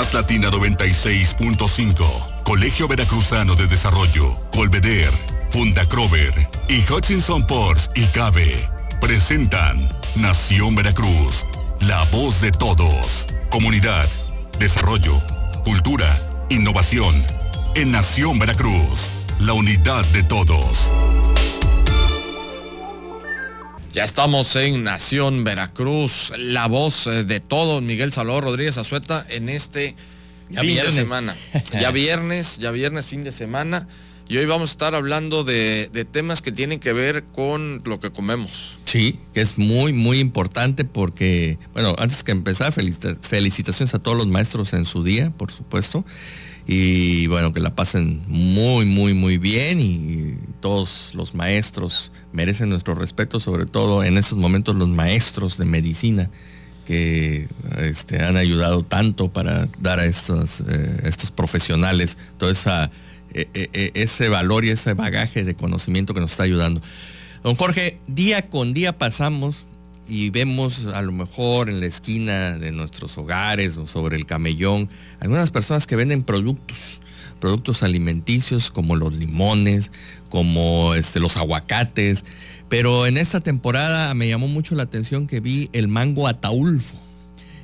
Más Latina 96.5, Colegio Veracruzano de Desarrollo, Colveder, Funda Crover y Hutchinson Ports y Cabe presentan Nación Veracruz, la voz de todos. Comunidad, desarrollo, cultura, innovación. En Nación Veracruz, la unidad de todos. Ya estamos en Nación Veracruz, la voz eh, de todos, Miguel Salvador Rodríguez Azueta, en este fin de semana. Ya viernes, ya viernes, fin de semana. Y hoy vamos a estar hablando de, temas que tienen que ver con lo que comemos. Sí, que es muy, muy importante porque, bueno, antes que empezar, felicitaciones a todos los maestros en su día, por supuesto. Y bueno, que la pasen muy, muy, muy bien y todos los maestros merecen nuestro respeto, sobre todo en esos momentos los maestros de medicina que este, han ayudado tanto para dar a estos, eh, estos profesionales toda esa e, e, e, ese valor y ese bagaje de conocimiento que nos está ayudando. Don Jorge, día con día pasamos y vemos a lo mejor en la esquina de nuestros hogares o sobre el camellón algunas personas que venden productos, productos alimenticios como los limones, como este, los aguacates, pero en esta temporada me llamó mucho la atención que vi el mango ataulfo.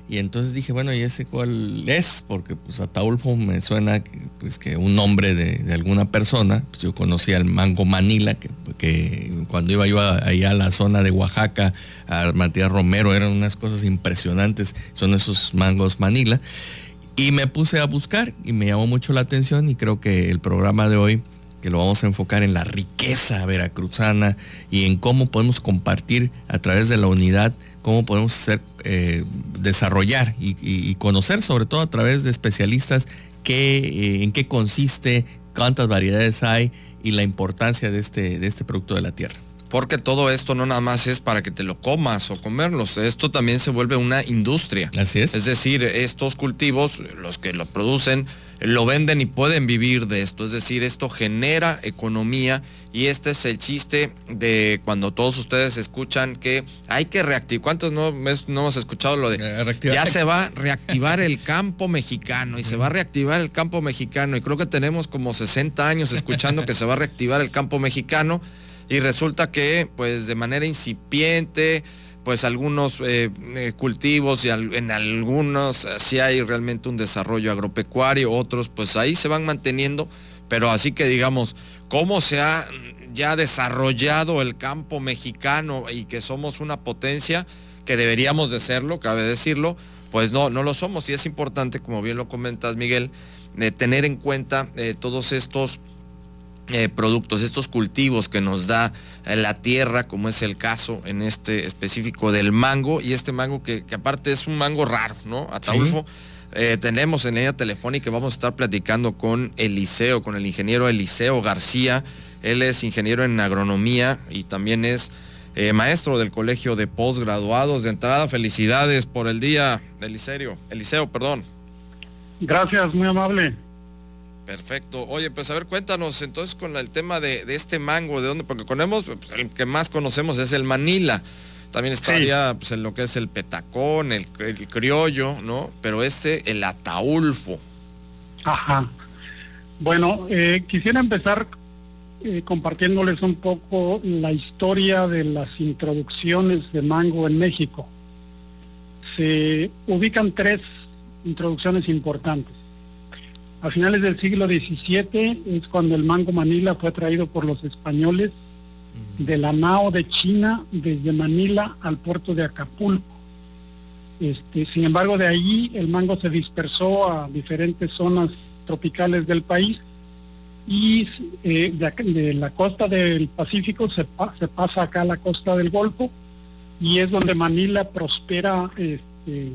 Y entonces dije, bueno, ¿y ese cuál es? Porque pues Ataulfo me suena pues que un nombre de, alguna persona. Pues, yo conocía al mango Manila, que, cuando iba yo allá a la zona de Oaxaca, a Matías Romero, eran unas cosas impresionantes. Son esos mangos Manila. Y me puse a buscar y me llamó mucho la atención y creo que el programa de hoy, que lo vamos a enfocar en la riqueza veracruzana y en cómo podemos compartir a través de la unidad cómo podemos hacer, eh, desarrollar y, conocer, sobre todo a través de especialistas, qué, eh, en qué consiste, cuántas variedades hay y la importancia de este, de este producto de la tierra. Porque todo esto no nada más es para que te lo comas o comerlos, esto también se vuelve una industria. Así es. Es decir, estos cultivos, los que lo producen, lo venden y pueden vivir de esto. Es decir, esto genera economía y este es el chiste de cuando todos ustedes escuchan que hay que reactivar. ¿Cuántos no, no hemos escuchado lo de eh, ya se va a reactivar el campo mexicano y se va a reactivar el campo mexicano? Y creo que tenemos como 60 años escuchando que se va a reactivar el campo mexicano y resulta que pues de manera incipiente pues algunos eh, eh, cultivos y en algunos eh, sí hay realmente un desarrollo agropecuario, otros pues ahí se van manteniendo, pero así que digamos, cómo se ha ya desarrollado el campo mexicano y que somos una potencia, que deberíamos de serlo, cabe decirlo, pues no, no lo somos y es importante, como bien lo comentas Miguel, tener en cuenta todos estos eh, productos, estos cultivos que nos da eh, la tierra, como es el caso en este específico del mango, y este mango que, aparte es un mango raro, ¿no? Ataulfo. Eh, tenemos en línea telefónica, vamos a estar platicando con Eliseo, con el ingeniero Eliseo García. Él es ingeniero en agronomía y también es maestro del colegio de posgraduados. De entrada, felicidades por el día, Eliseo. Eliseo, perdón. Gracias, muy amable. Perfecto. Oye, pues a ver, cuéntanos entonces con el tema de, este mango, ¿de dónde? Porque conocemos, pues, el que más conocemos es el Manila. También estaría pues, en lo que es el petacón, el, criollo, ¿no? Pero este, el ataulfo. Ajá. Bueno, eh, quisiera empezar eh, compartiéndoles un poco la historia de las introducciones de mango en México. Se ubican tres introducciones importantes. A finales del siglo XVII es cuando el mango Manila fue traído por los españoles de la Nao de China desde Manila al puerto de Acapulco. Este, sin embargo, de allí el mango se dispersó a diferentes zonas tropicales del país y eh, de, la costa del Pacífico se, se, pasa acá a la costa del Golfo y es donde Manila prospera este,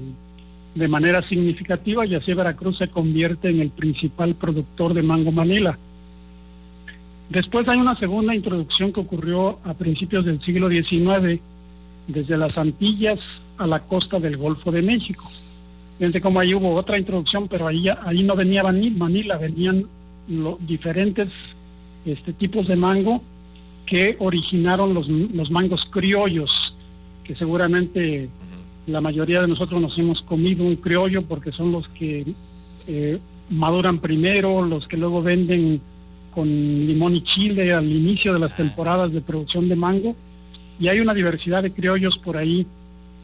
de manera significativa y así Veracruz se convierte en el principal productor de mango manila. Después hay una segunda introducción que ocurrió a principios del siglo XIX, desde las Antillas a la costa del Golfo de México. Fíjense cómo ahí hubo otra introducción, pero ahí, ahí no venía Manila, venían los diferentes este, tipos de mango que originaron los, los mangos criollos, que seguramente la mayoría de nosotros nos hemos comido un criollo porque son los que eh, maduran primero, los que luego venden con limón y chile al inicio de las temporadas de producción de mango. Y hay una diversidad de criollos por ahí.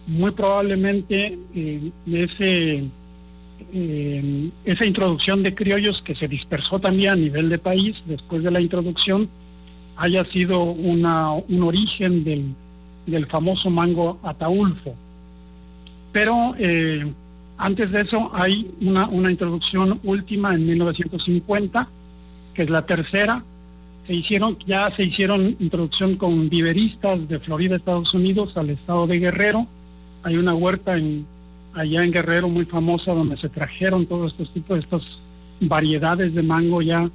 Muy probablemente eh, ese, eh, esa introducción de criollos que se dispersó también a nivel de país después de la introducción haya sido una, un origen del, del famoso mango ataulfo. Pero eh, antes de eso hay una, introducción última en 1950, que es la tercera. Se hicieron, ya se hicieron introducción con viveristas de Florida, Estados Unidos, al estado de Guerrero. Hay una huerta allá en Guerrero muy famosa donde se trajeron todos estos tipos estas variedades de mango ya,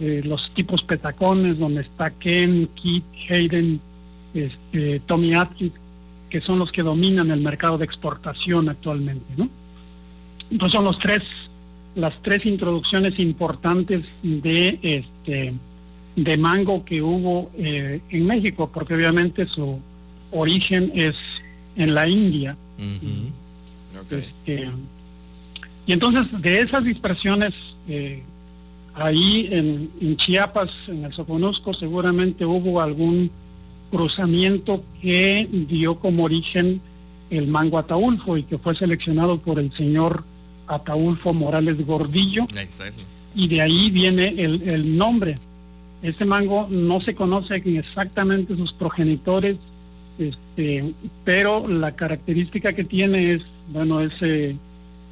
eh, los tipos petacones, donde está Ken, Kit, Hayden, este, Tommy Atkins, que son los que dominan el mercado de exportación actualmente, ¿no? Entonces son los tres, las tres introducciones importantes de este de mango que hubo eh, en México, porque obviamente su origen es en la India. Este, y entonces de esas dispersiones, eh, ahí en, en, Chiapas, en el Soconusco, seguramente hubo algún cruzamiento que dio como origen el mango ataulfo y que fue seleccionado por el señor Ataulfo Morales Gordillo. Y de ahí viene el, el nombre. Este mango no se conoce exactamente sus progenitores, este, pero la característica que tiene es, bueno, ese,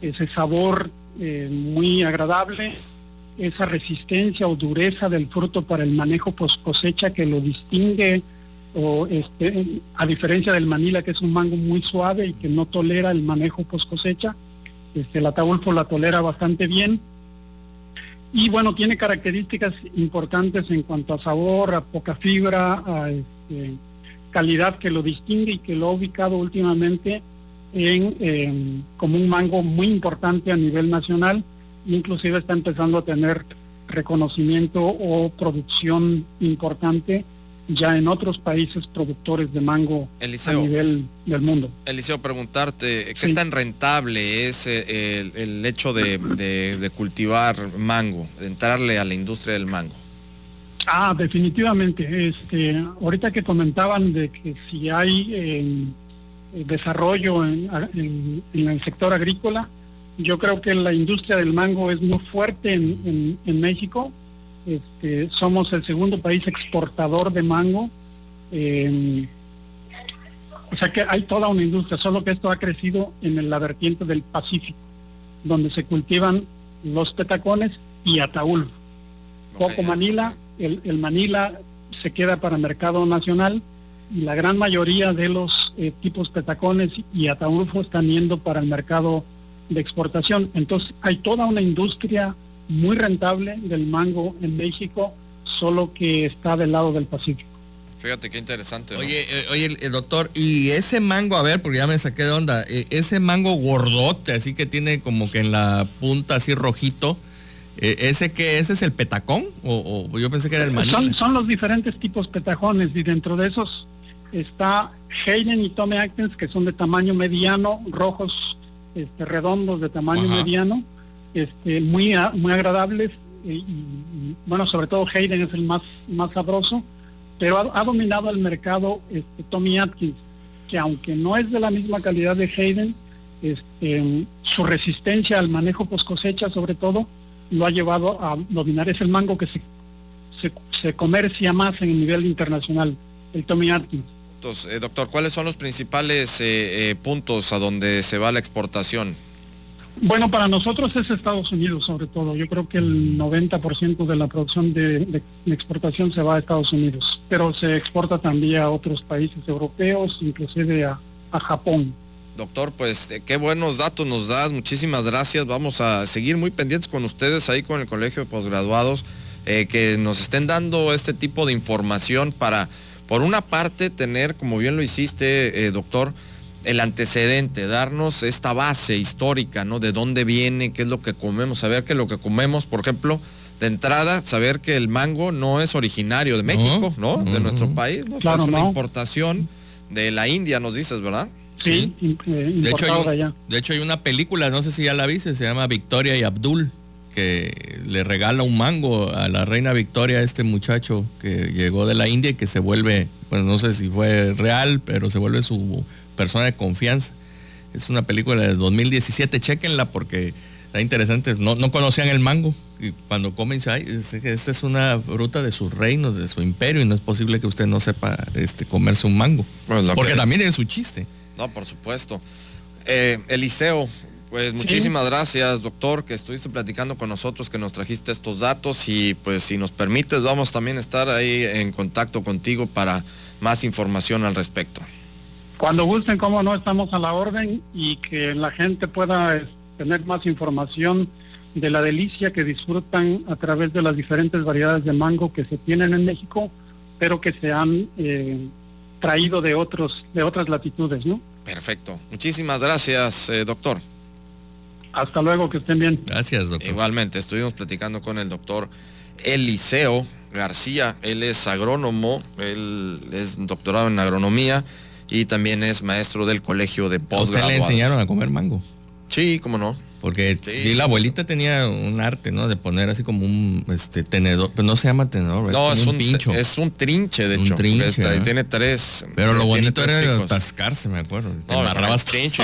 ese sabor eh, muy agradable, esa resistencia o dureza del fruto para el manejo post cosecha que lo distingue, o este, a diferencia del manila, que es un mango muy suave y que no tolera el manejo post cosecha, este, el ataulfo la tolera bastante bien. Y bueno, tiene características importantes en cuanto a sabor, a poca fibra, a este, calidad que lo distingue y que lo ha ubicado últimamente en, como un mango muy importante a nivel nacional. Inclusive está empezando a tener reconocimiento o producción importante ya en otros países productores de mango a nivel del mundo. Eliseo, preguntarte, ¿qué tan rentable es eh, el, hecho de, cultivar mango, de entrarle a la industria del mango? Ah, definitivamente. Este, ahorita que comentaban de que si hay eh, desarrollo en, el sector agrícola, yo creo que la industria del mango es muy fuerte en México este, somos el segundo país exportador de mango. Em, o sea que hay toda una industria, solo que esto ha crecido en la vertiente del Pacífico, donde se cultivan los petacones y ataúl. Poco Manila, el, Manila se queda para mercado nacional y la gran mayoría de los eh, tipos petacones y ataulfo están yendo para el mercado de exportación. Entonces hay toda una industria muy rentable del mango en México, solo que está del lado del Pacífico. Fíjate qué interesante. Oye, eh, oye, el, doctor, y ese mango, a ver, porque ya me saqué de onda, eh, ese mango gordote, así que tiene como que en la punta así rojito, eh, ¿ese que ese es el petacón? O, yo pensé que era el mango. Son, los diferentes tipos petajones y dentro de esos está Hayden y Tome Atkins, que son de tamaño mediano, rojos este, redondos de tamaño mediano este, muy, muy agradables bueno, sobre todo Hayden es el más, más sabroso, pero ha, dominado el mercado este, Tommy Atkins, que aunque no es de la misma calidad de Hayden, este, su resistencia al manejo post cosecha sobre todo lo ha llevado a dominar. Es el mango que se, se, comercia más en el nivel internacional, el Tommy Atkins. Entonces, eh, doctor, ¿cuáles son los principales eh, eh, puntos a donde se va la exportación? Bueno, para nosotros es Estados Unidos sobre todo. Yo creo que el 90% de la producción de, exportación se va a Estados Unidos, pero se exporta también a otros países europeos, inclusive a, Japón. Doctor, pues eh, qué buenos datos nos das, muchísimas gracias. Vamos a seguir muy pendientes con ustedes ahí con el Colegio de Posgraduados, eh, que nos estén dando este tipo de información para, por una parte, tener, como bien lo hiciste, eh, doctor, el antecedente, darnos esta base histórica, ¿no? De dónde viene, qué es lo que comemos, saber que lo que comemos, por ejemplo, de entrada, saber que el mango no es originario de México, ¿no? De nuestro país, ¿no? es una importación de la India, nos dices, ¿verdad? Sí, im- eh, De hecho, hay importado un- de allá. de hecho, hay una película, no sé si ya la viste, se llama Victoria y Abdul, que le regala un mango a la reina Victoria, este muchacho que llegó de la India y que se vuelve, pues no sé si fue real, pero se vuelve su persona de confianza. Es una película del 2017, chequenla porque está interesante. No, no conocían el mango y cuando comen, dice, "Ay, esta es una fruta de sus reinos, de su imperio y no es posible que usted no sepa este, comerse un mango. Pues porque que- también es su chiste. No, por supuesto. Eh, Eliseo, pues muchísimas gracias, doctor, que estuviste platicando con nosotros, que nos trajiste estos datos y pues si nos permites vamos también a estar ahí en contacto contigo para más información al respecto. Cuando gusten, como no, estamos a la orden y que la gente pueda eh, tener más información de la delicia que disfrutan a través de las diferentes variedades de mango que se tienen en México, pero que se han eh, traído de otros de otras latitudes, ¿no? Perfecto. Muchísimas gracias, eh, doctor. Hasta luego, que estén bien. Gracias, doctor. Igualmente, estuvimos platicando con el doctor Eliseo García. Él es agrónomo, él es doctorado en agronomía y también es maestro del colegio de ¿A usted le enseñaron a comer mango? Sí, cómo no. Porque Sí, la abuelita tenía un arte, ¿no? De poner así como un este tenedor, pero no se llama tenedor, es, No, es un un, pincho. es un trinche, de Un hecho. trinche. Tiene tres. pero lo tiene bonito era atascarse, me acuerdo. Te No, embarrabas el trinche.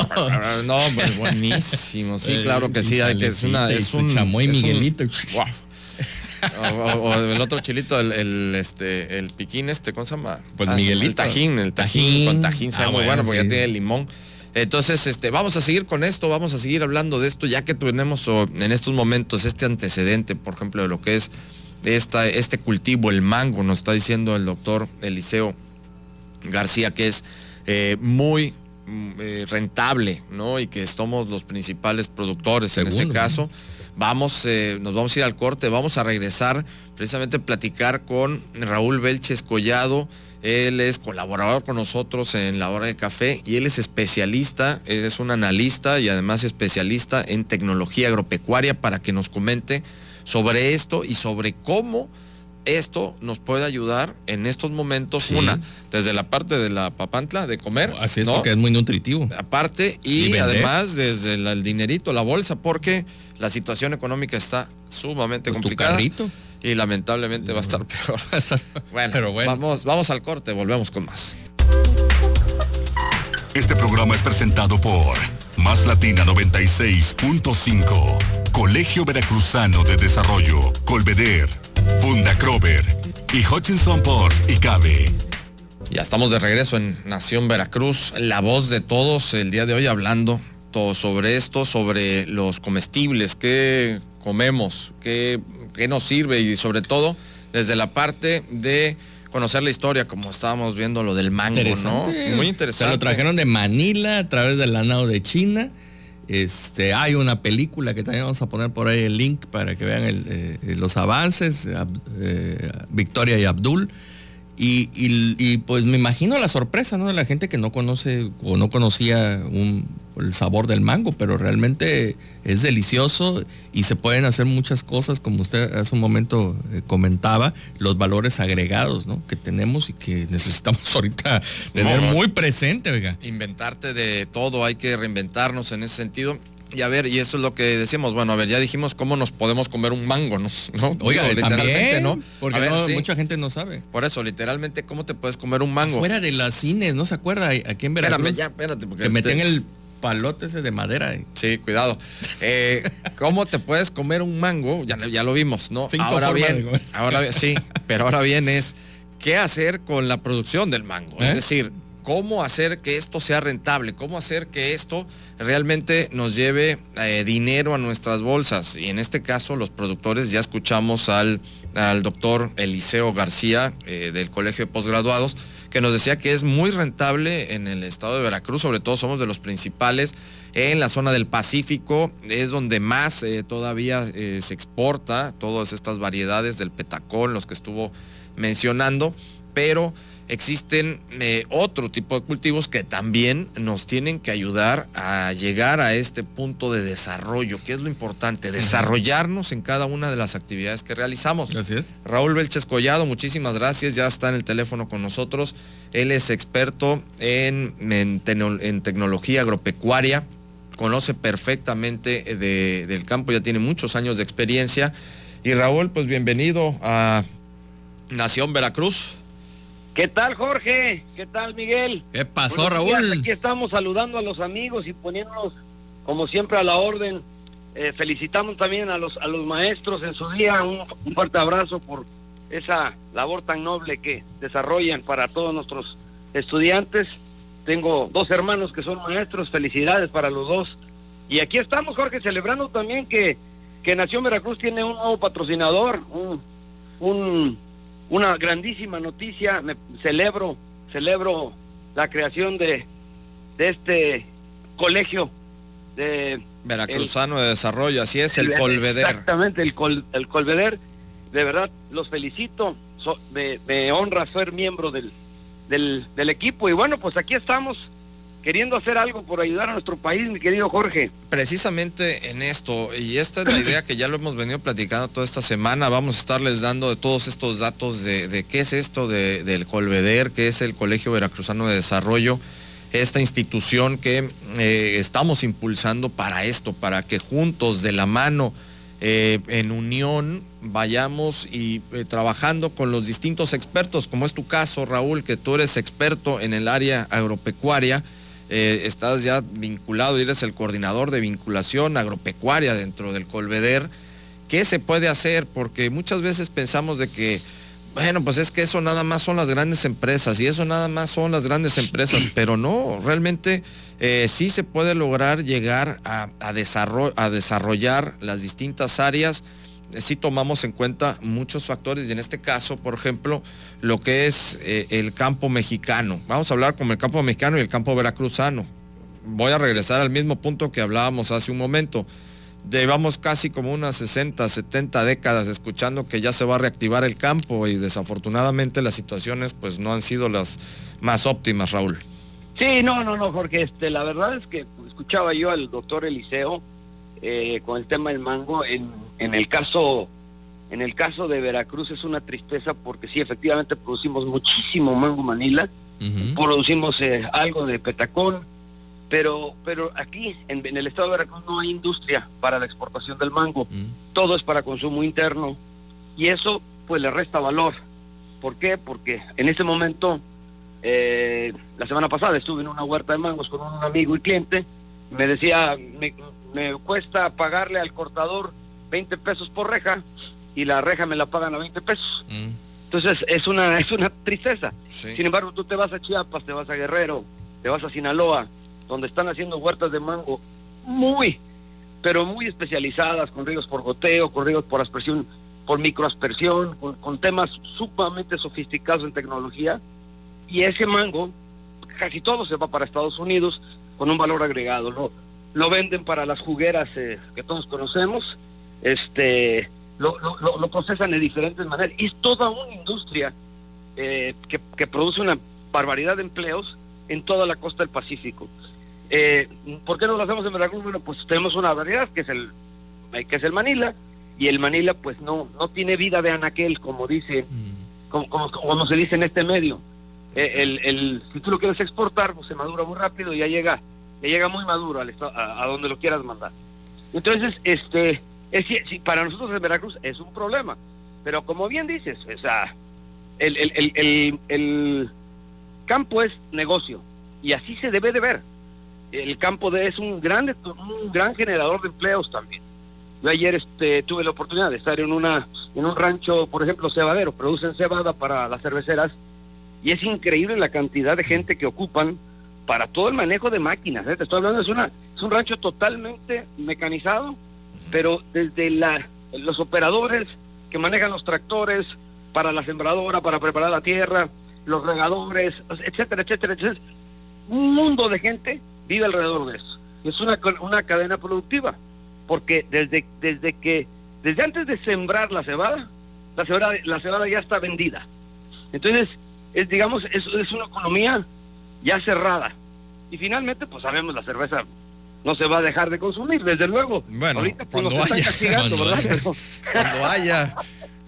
No, pues buenísimo. Sí, Eh, claro que sí. Hay que, es una, es un chamoy Miguelito. O, o- o el otro chilito, el, el, este, el piquín este, ¿cómo se llama? Pues Ah, Miguelito. El tajín, el tajín, Tajín. con tajín sabe Ah, muy bueno, bueno porque sí. ya tiene limón. Entonces, este, vamos a seguir con esto, vamos a seguir hablando de esto, ya que tenemos o, en estos momentos este antecedente, por ejemplo, de lo que es esta, este cultivo, el mango, nos está diciendo el doctor Eliseo García, que es eh, muy mm, eh, rentable, ¿no? Y que somos los principales productores en este caso. Vamos, eh, nos vamos a ir al corte, vamos a regresar precisamente a platicar con Raúl Belches Collado. Él es colaborador con nosotros en la hora de café y él es especialista, es un analista y además especialista en tecnología agropecuaria para que nos comente sobre esto y sobre cómo esto nos puede ayudar en estos momentos, Sí. una, desde la parte de la papantla, de comer. Así es ¿no? porque es muy nutritivo. aparte y, además desde el dinerito, la bolsa, porque la situación económica está sumamente Pues tu complicada carrito. Y lamentablemente va a estar peor. Bueno, Pero bueno. Vamos, vamos al corte, volvemos con más. Este programa es presentado por Más Latina 96.5, Colegio Veracruzano de Desarrollo, Colveder, Funda Crover y Hutchinson Ports y Cabe. Ya estamos de regreso en Nación Veracruz, la voz de todos el día de hoy hablando todo sobre esto, sobre los comestibles, qué comemos, qué, qué nos sirve y sobre todo desde la parte de conocer la historia, como estábamos viendo lo del mango, ¿no? Muy interesante. Se lo trajeron de Manila a través del lanado de China. Este, hay una película que también vamos a poner por ahí el link para que vean el, eh, los avances, eh, Victoria y Abdul. Y, y- y, pues me imagino la sorpresa ¿no? de la gente que no conoce o no conocía un- el sabor del mango, pero realmente es delicioso y se pueden hacer muchas cosas, como usted hace un momento eh, comentaba, los valores agregados ¿no? que tenemos y que necesitamos ahorita tener No, muy presente, inventarte de todo, hay que reinventarnos en ese sentido. Y a ver, y esto es lo que decíamos, bueno, a ver, ya dijimos cómo nos podemos comer un mango, ¿no? ¿No? Oiga, Digo, literalmente, también, ¿no? porque A ver, no- sí. mucha gente no sabe. Por eso, literalmente, ¿cómo te puedes comer un mango? Fuera de las cines, ¿no se acuerda? Aquí en Veracruz. Espérame, ya, espérate, porque que este- metían el palote ese de madera. y- Sí, cuidado. Eh, ¿Cómo te puedes comer un mango? Ya, ya lo vimos, ¿no? Cinco ahora bien, ahora bien, sí, pero ahora bien es qué hacer con la producción del mango. ¿Eh? Es decir, cómo hacer que esto sea rentable, cómo hacer que esto realmente nos lleve eh, dinero a nuestras bolsas. Y en este caso, los productores, ya escuchamos al, al doctor Eliseo García eh, del Colegio de Posgraduados, que nos decía que es muy rentable en el estado de Veracruz, sobre todo somos de los principales en la zona del Pacífico, es donde más eh, todavía se exporta todas estas variedades del petacón, los que estuvo mencionando, pero existen eh, otro tipo de cultivos que también nos tienen que ayudar a llegar a este punto de desarrollo, que es lo importante, desarrollarnos en cada una de las actividades que realizamos. Gracias. Raúl Belches Collado, muchísimas gracias, ya está en el teléfono con nosotros. Él es experto en, en, tecnología agropecuaria, conoce perfectamente del campo, ya tiene muchos años de experiencia. Y Raúl, pues bienvenido a Nación Veracruz. ¿Qué tal, Jorge? ¿Qué tal, Miguel? ¿Qué pasó, Raúl? aquí estamos saludando a los amigos y poniéndonos, como siempre, a la orden. Eh, felicitamos también a los, a los maestros en su día. Un, fuerte abrazo por esa labor tan noble que desarrollan para todos nuestros estudiantes. Tengo dos hermanos que son maestros. Felicidades para los dos. Y aquí estamos, Jorge, celebrando también que, que Nación Veracruz tiene un nuevo patrocinador, un, un una grandísima noticia, me celebro, celebro la creación de, de este colegio de Veracruzano de Desarrollo, así es, el, Colveder. Exactamente, el, el Colveder. De verdad, los felicito, me, honra ser miembro del, del, del equipo y bueno, pues aquí estamos queriendo hacer algo por ayudar a nuestro país, mi querido Jorge. Precisamente en esto, y esta es la idea que ya lo hemos venido platicando toda esta semana, vamos a estarles dando de todos estos datos de, qué es esto del Colveder, qué es el Colegio Veracruzano de Desarrollo, esta institución que eh, estamos impulsando para esto, para que juntos, de la mano, eh, en unión, vayamos y eh, trabajando con los distintos expertos, como es tu caso, Raúl, que tú eres experto en el área agropecuaria eh, estás ya vinculado y eres el coordinador de vinculación agropecuaria dentro del Colveder. ¿Qué se puede hacer? Porque muchas veces pensamos de que, bueno, pues es que eso nada más son las grandes empresas y eso nada más son las grandes empresas, pero no, realmente eh, sí se puede lograr llegar a, a desarrollar las distintas áreas si tomamos en cuenta muchos factores y en este caso, por ejemplo, lo que es eh, el campo mexicano. Vamos a hablar con el campo mexicano y el campo veracruzano. Voy a regresar al mismo punto que hablábamos hace un momento. Llevamos casi como unas 60, 70 décadas escuchando que ya se va a reactivar el campo y desafortunadamente las situaciones pues no han sido las más óptimas, Raúl. Sí, no, no, no, porque este, la verdad es que escuchaba yo al doctor Eliseo eh, con el tema del mango en en el caso en el caso de Veracruz es una tristeza porque sí, efectivamente producimos muchísimo mango manila, producimos eh, algo de petacón, pero, pero aquí en, el estado de Veracruz no hay industria para la exportación del mango, todo es para consumo interno y eso pues le resta valor. ¿Por qué? Porque en este momento, eh, la semana pasada estuve en una huerta de mangos con un amigo y cliente, me decía, me, me cuesta pagarle al cortador 20 pesos por reja y la reja me la pagan a 20 pesos. Mm. Entonces es una, es una tristeza. Sin embargo, tú te vas a Chiapas, te vas a Guerrero, te vas a Sinaloa, donde están haciendo huertas de mango muy, pero muy especializadas, con ríos por goteo, con ríos por aspersión, por microaspersión, con, temas sumamente sofisticados en tecnología. Y ese mango, casi todo se va para Estados Unidos con un valor agregado. Lo, lo venden para las jugueras eh, que todos conocemos este, lo, lo, procesan de diferentes maneras. Y es toda una industria eh, que, produce una barbaridad de empleos en toda la costa del Pacífico. Eh, ¿Por qué no lo hacemos en Veracruz? Bueno, pues tenemos una variedad que es el que es el Manila y el Manila pues no no tiene vida de anaquel como dice mm. como, como, se dice en este medio. Eh, el, el, si tú lo quieres exportar pues se madura muy rápido y ya llega ya llega muy maduro al a, a donde lo quieras mandar. Entonces este es, si, para nosotros en Veracruz es un problema, pero como bien dices, o sea, el, el, campo es negocio y así se debe de ver. El campo de, es un gran, un gran generador de empleos también. Yo ayer este, tuve la oportunidad de estar en, una, en un rancho, por ejemplo, cebadero, producen cebada para las cerveceras y es increíble la cantidad de gente que ocupan para todo el manejo de máquinas. ¿eh? Te estoy hablando, es, una, es un rancho totalmente mecanizado pero desde los operadores que manejan los tractores para la sembradora, para preparar la tierra, los regadores, etcétera, etcétera, etcétera. Un mundo de gente vive alrededor de eso. Es una, una cadena productiva, porque desde, desde que, desde antes de sembrar la cebada, la cebada, la cebada ya está vendida. Entonces, es digamos, es, es una economía ya cerrada. Y finalmente, pues sabemos, la cerveza no se va a dejar de consumir, desde luego. Bueno, Ahorita cuando haya, castigando, cuando ¿verdad? cuando haya.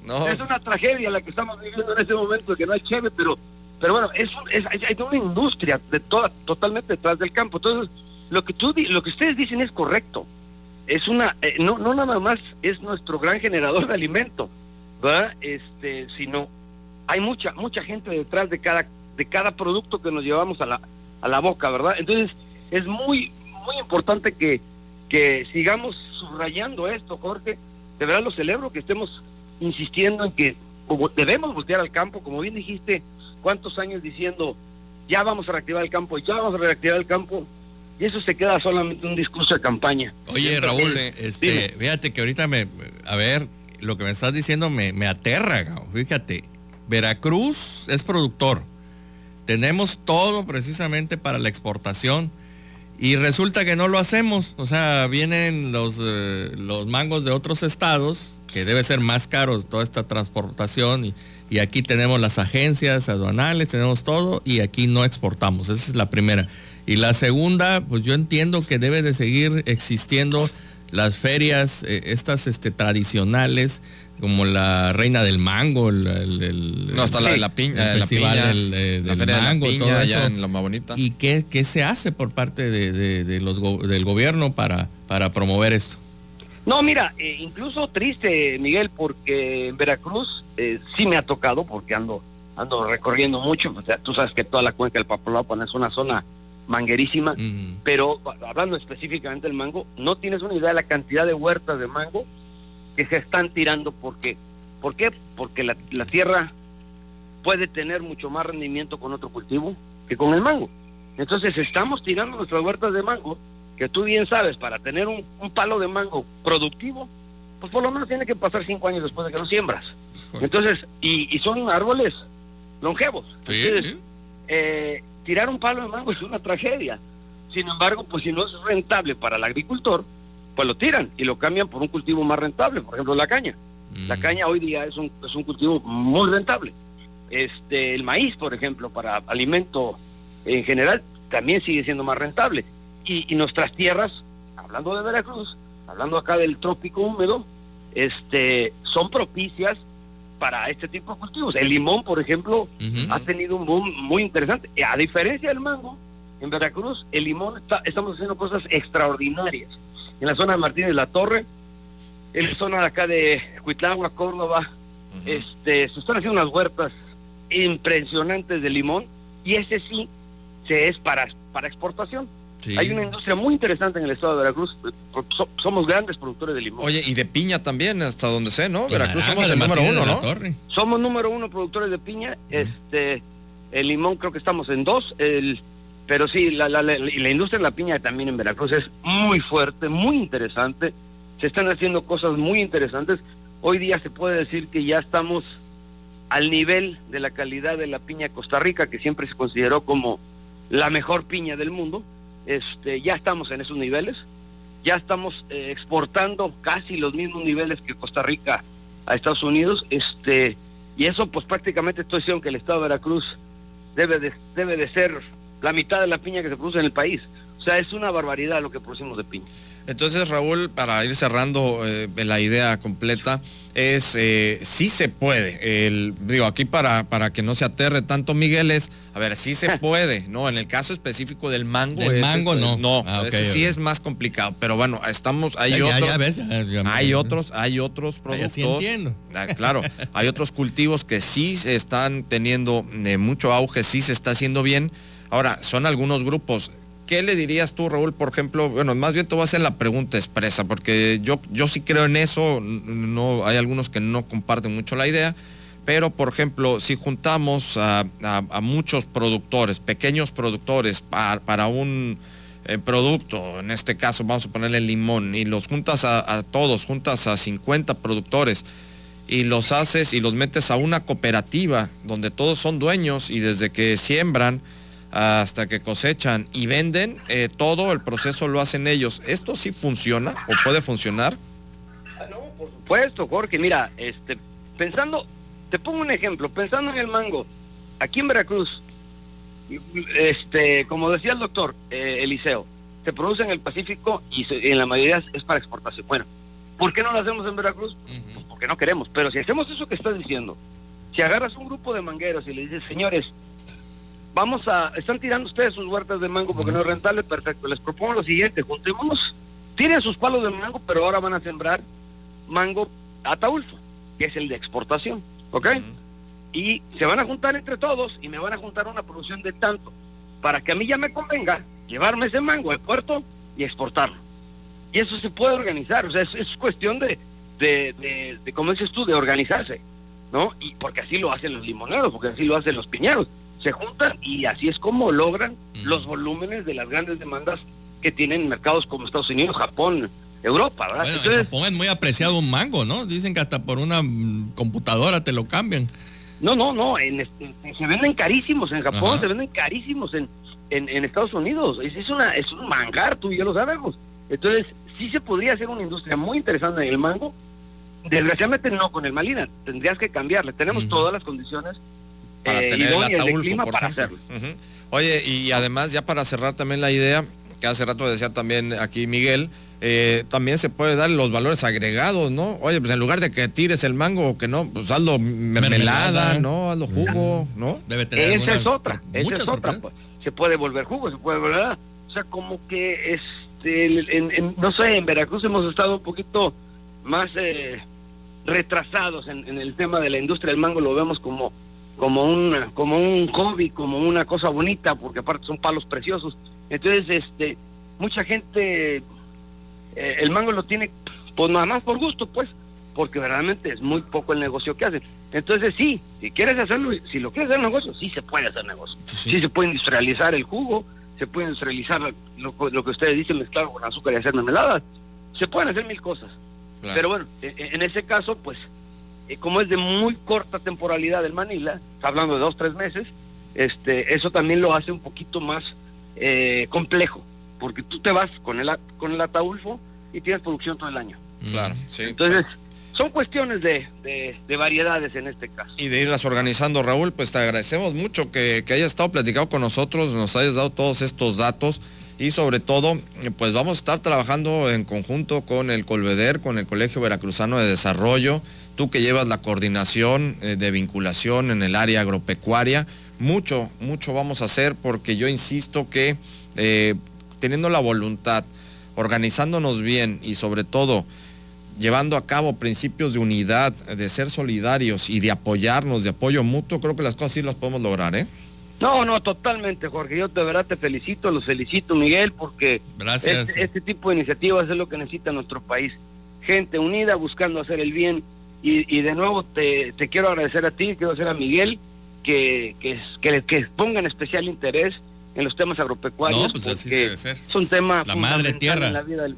No. Es una tragedia la que estamos viviendo en este momento, que no hay chévere, pero pero bueno, es, es, hay una industria de toda, totalmente detrás del campo. Entonces, lo que tú lo que ustedes dicen es correcto. Es una eh, no no nada más es nuestro gran generador de alimento, ¿verdad? Este, sino hay mucha mucha gente detrás de cada de cada producto que nos llevamos a la a la boca, ¿verdad? Entonces, es muy muy importante que que sigamos subrayando esto, Jorge. De verdad lo celebro que estemos insistiendo en que debemos voltear al campo, como bien dijiste, cuántos años diciendo, ya vamos a reactivar el campo, ya vamos a reactivar el campo, y eso se queda solamente un discurso de campaña. Oye, Raúl, este, fíjate que ahorita me, a ver, lo que me estás diciendo me, me aterra, fíjate, Veracruz es productor, tenemos todo precisamente para la exportación, y resulta que no lo hacemos, o sea, vienen los, eh, los mangos de otros estados, que debe ser más caro toda esta transportación y, y aquí tenemos las agencias aduanales, tenemos todo y aquí no exportamos. Esa es la primera. Y la segunda, pues yo entiendo que debe de seguir existiendo las ferias, eh, estas este, tradicionales, como la Reina del Mango, el, no, hasta la de la piña, el festival la del, eh, del mango, todo eso. en la más bonita. ¿Y qué, qué, se hace por parte de, de los, del gobierno para, para promover esto? No, mira, eh, incluso triste, Miguel, porque en Veracruz eh, sí me ha tocado, porque ando ando recorriendo mucho, o sea, tú sabes que toda la cuenca del Papaloapan es una zona manguerísima, pero hablando específicamente del mango, no tienes una idea de la cantidad de huertas de mango que se están tirando, porque ¿por qué? Porque la, la tierra puede tener mucho más rendimiento con otro cultivo que con el mango. Entonces estamos tirando nuestras huertas de mango que tú bien sabes, para tener un, palo de mango productivo, pues por lo menos tiene que pasar cinco años después de que lo siembras. Entonces, y, son árboles longevos. Entonces, eh, tirar un palo de mango es una tragedia. Sin embargo, pues si no es rentable para el agricultor, pues lo tiran y lo cambian por un cultivo más rentable, por ejemplo la caña. La mm. caña hoy día es un, es un cultivo muy rentable. Este, el maíz, por ejemplo, para alimento en general, también sigue siendo más rentable y, nuestras tierras, hablando de Veracruz, hablando acá del trópico húmedo, este, son propicias para este tipo de cultivos. El limón, por ejemplo, ha tenido un boom muy interesante. A diferencia del mango, en Veracruz, el limón está, estamos haciendo cosas extraordinarias. En la zona de Martínez de la Torre, en la zona de acá de Cuitlagua, Córdoba, este, se están haciendo unas huertas impresionantes de limón y ese sí se es para, para exportación. Hay una industria muy interesante en el estado de Veracruz. somos grandes productores de limón. Oye, y de piña también, hasta donde sé, ¿no? Veracruz somos el número uno, ¿no? Somos número uno productores de piña. Este, el limón creo que estamos en dos. El, pero sí, la, la, la, la industria de la piña también en Veracruz es muy fuerte, muy interesante. Se están haciendo cosas muy interesantes. Hoy día se puede decir que ya estamos al nivel de la calidad de la piña Costa Rica, que siempre se consideró como la mejor piña del mundo este, ya estamos en esos niveles, ya estamos eh, exportando casi los mismos niveles que Costa Rica a Estados Unidos, este, y eso pues prácticamente estoy diciendo que el estado de Veracruz debe de, debe de ser la mitad de la piña que se produce en el país. O sea, es una barbaridad lo que producimos de piña. Entonces, Raúl, para ir cerrando eh, la idea completa, es eh, sí se puede. El, digo, aquí para, para que no se aterre tanto Miguel es, a ver, sí se puede, ¿no? En el caso específico del mango. El mango no. No, ah, sí es más complicado. Pero bueno, estamos, hay otros. hay otros, hay otros productos. Sí entiendo. Ah, claro, hay otros cultivos que sí se están teniendo eh, mucho auge, sí se está haciendo bien. Ahora, son algunos grupos. ¿qué le dirías tú, Raúl, por ejemplo? Bueno, más bien te voy a hacer la pregunta expresa, porque yo, yo sí creo en eso, no, hay algunos que no comparten mucho la idea, pero por ejemplo, si juntamos a, muchos productores, pequeños productores, para, un eh, producto, en este caso vamos a ponerle limón, y los juntas a, a todos, juntas a 50 productores, y los haces y los metes a una cooperativa donde todos son dueños y desde que siembran, hasta que cosechan y venden, eh, todo el proceso lo hacen ellos. ¿Esto sí funciona o puede funcionar? No, por supuesto, Jorge. Mira, este, pensando, te pongo un ejemplo, pensando en el mango, aquí en Veracruz, este, como decía el doctor eh, Eliseo, se produce en el Pacífico y en la mayoría es para exportación. Bueno, ¿por qué no lo hacemos en Veracruz? Pues porque no queremos. Pero si hacemos eso que estás diciendo, si agarras un grupo de mangueros y le dices, señores, vamos a, están tirando ustedes sus huertas de mango porque no es rentable, perfecto. Les propongo lo siguiente, juntémonos, tiren sus palos de mango, pero ahora van a sembrar mango ataulfo, que es el de exportación, ¿ok? Y se van a juntar entre todos y me van a juntar una producción de tanto, para que a mí ya me convenga llevarme ese mango al puerto y exportarlo. Y eso se puede organizar, o sea, es, cuestión de, de, de, de, como dices tú, de organizarse, ¿no? Y porque así lo hacen los limoneros, porque así lo hacen los piñeros se juntan y así es como logran los volúmenes de las grandes demandas que tienen mercados como Estados Unidos, Japón, Europa, ¿verdad? en Japón es muy apreciado un mango, ¿no? Dicen que hasta por una mm, computadora te lo cambian. No, no, no, se venden carísimos en Japón, se venden carísimos en, en, Estados Unidos. Es, una, es un mangar, tú y yo lo sabemos. Entonces, sí se podría hacer una industria muy interesante en el mango. Desgraciadamente no con el Malina, tendrías que cambiarle. Tenemos todas las condiciones para eh, tener el ataulfo, por ejemplo. Oye, y además ya para cerrar también la idea, que hace rato decía también aquí Miguel, eh, también se puede dar los valores agregados, ¿no? Oye, pues en lugar de que tires el mango o que no, pues hazlo mermelada, ¿no? Hazlo jugo, ¿no? Debe tener esa es otra, esa es otra. Pues. Se puede volver jugo, se puede volver, o sea, como que este, no sé, en Veracruz hemos estado un poquito más eh, retrasados en, en el tema de la industria del mango, lo vemos como como un, como un hobby, como una cosa bonita, porque aparte son palos preciosos. Entonces, este, mucha gente, eh, el mango lo tiene, pues nada más por gusto, pues, porque verdaderamente es muy poco el negocio que hacen. Entonces, sí, si quieres hacerlo, si lo quieres hacer negocio, sí se puede hacer negocio. Sí, se puede industrializar el jugo, se puede industrializar lo, que ustedes dicen, mezclar con azúcar y hacer mermeladas. Se pueden hacer mil cosas. Pero bueno, e, e, en ese caso, pues, eh, como es de muy corta temporalidad el Manila, hablando de dos, tres meses, este, eso también lo hace un poquito más eh, complejo, porque tú te vas con el, con el ataulfo y tienes producción todo el año. Claro, sí. Entonces, son cuestiones de, variedades en este caso. Y de irlas organizando, Raúl, pues te agradecemos mucho que, que hayas estado platicando con nosotros, nos hayas dado todos estos datos y sobre todo, pues vamos a estar trabajando en conjunto con el Colveder, con el Colegio Veracruzano de Desarrollo, tú que llevas la coordinación eh, de vinculación en el área agropecuaria, mucho, mucho vamos a hacer porque yo insisto que eh, teniendo la voluntad, organizándonos bien y sobre todo llevando a cabo principios de unidad, de ser solidarios y de apoyarnos, de apoyo mutuo, creo que las cosas sí las podemos lograr, ¿eh? No, no, totalmente, Jorge. Yo de verdad te felicito, los felicito, Miguel, porque Este, este tipo de iniciativas es lo que necesita nuestro país. Gente unida buscando hacer el bien y, de nuevo te, quiero agradecer a ti, quiero agradecer a Miguel, que, que, que, que pongan especial interés en los temas agropecuarios, pues porque es un tema la madre tierra en la vida del,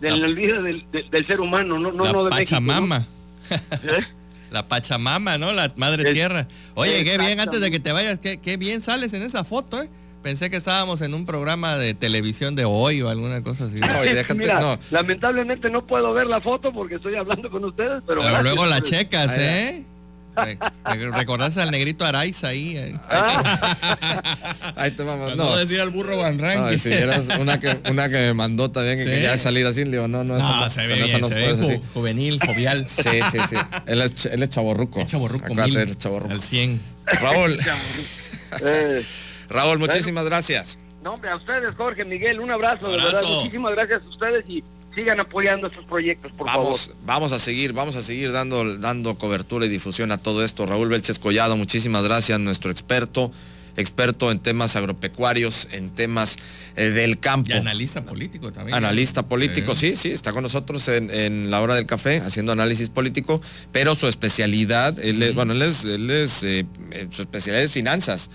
la, vida del, ser humano, no, no, la no de Pachamama. ¿Eh? La Pachamama, ¿no? La madre tierra. Oye, qué bien, antes de que te vayas, qué, qué bien sales en esa foto, ¿eh? Pensé que estábamos en un programa de televisión de hoy o alguna cosa así. Lamentablemente no puedo ver la foto porque estoy hablando con ustedes, pero... luego la checas, ¿eh? Recordarse al negrito Araiza ahí. Eh. Ahí te vamos. No, decir al burro Van Ranking. si una, que, una que me mandó también que quería salir así, le digo, no, no, no, no se ve bien, no se ve juvenil, jovial. Sí, sí, sí. Él es, él es chaborruco. El chaborruco, mil, Al 100. Raúl. eh. Raúl, muchísimas gracias. No, hombre, a ustedes, Jorge, Miguel, un abrazo, de verdad. Muchísimas gracias a ustedes y sigan apoyando estos proyectos, por vamos, favor. Vamos a seguir, vamos a seguir dando, dando cobertura y difusión a todo esto. Raúl Belches Collado, muchísimas gracias, nuestro experto, experto en temas agropecuarios, en temas eh, del campo. Y analista político también. Analista político, sí, sí, está con nosotros en, la hora del café haciendo análisis político, pero su especialidad, él bueno, él es, él es eh, su especialidad es finanzas.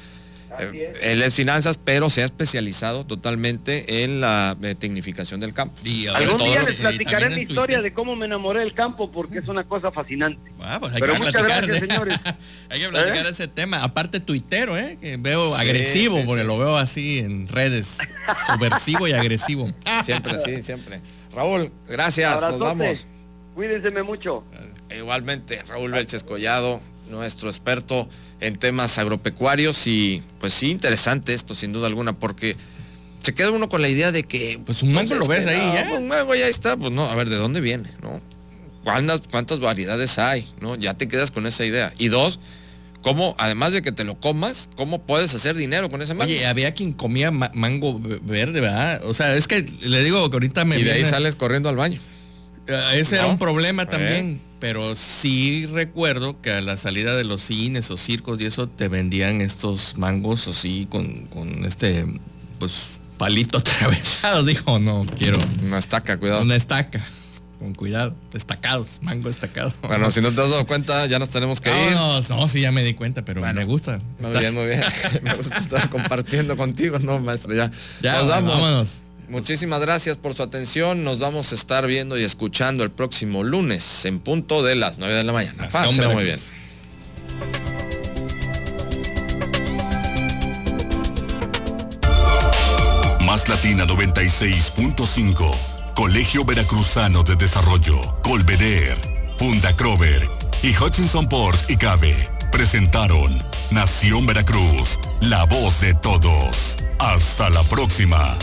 Él es finanzas, pero se ha especializado totalmente en la eh, tecnificación del campo. Y Algún día les platicaré mi historia de cómo me enamoré del campo porque es una cosa fascinante. Ah, pues hay pero que muchas gracias, señores. hay que platicar ¿Eh? ese tema. Aparte tuitero, ¿eh? que veo agresivo, porque lo veo así en redes. subversivo y agresivo. Siempre, sí, siempre. Raúl, gracias. Nos vamos. Cuídense mucho. Igualmente, Raúl Belches Collado, nuestro experto en temas agropecuarios y pues sí, interesante esto sin duda alguna porque se queda uno con la idea de que... Pues un mango lo ves ahí ya. Un mango ya está, pues no, a ver, ¿de dónde viene? ¿No? ¿Cuántas, ¿Cuántas variedades hay? ¿No? Ya te quedas con esa idea. Y dos, ¿cómo, además de que te lo comas, cómo puedes hacer dinero con ese mango? Oye, había quien comía mango verde, ¿verdad? O sea, es que le digo que ahorita me... Y de ahí sales corriendo al baño. Eh, ese era un problema también, pero sí recuerdo que a la salida de los cines o circos y eso te vendían estos mangos así con, con este, pues palito atravesado, dijo, no quiero. Una estaca, cuidado. Una estaca. Con cuidado, destacados, mango destacado. Bueno, si no te has dado cuenta, ya nos tenemos que ir. No, no, sí, ya me di cuenta, pero me gusta. Muy bien, muy bien. me gusta estar compartiendo contigo, ¿no, maestro? Ya, ya nos vamos. Vámonos. Muchísimas gracias por su atención. Nos vamos a estar viendo y escuchando el próximo lunes en punto de las 9 de la mañana. Pásenlo muy bien. Más Latina 96.5. Colegio Veracruzano de Desarrollo, Colveder, Funda Crover y Hutchinson Ports y Cabe presentaron Nación Veracruz, la voz de todos. Hasta la próxima.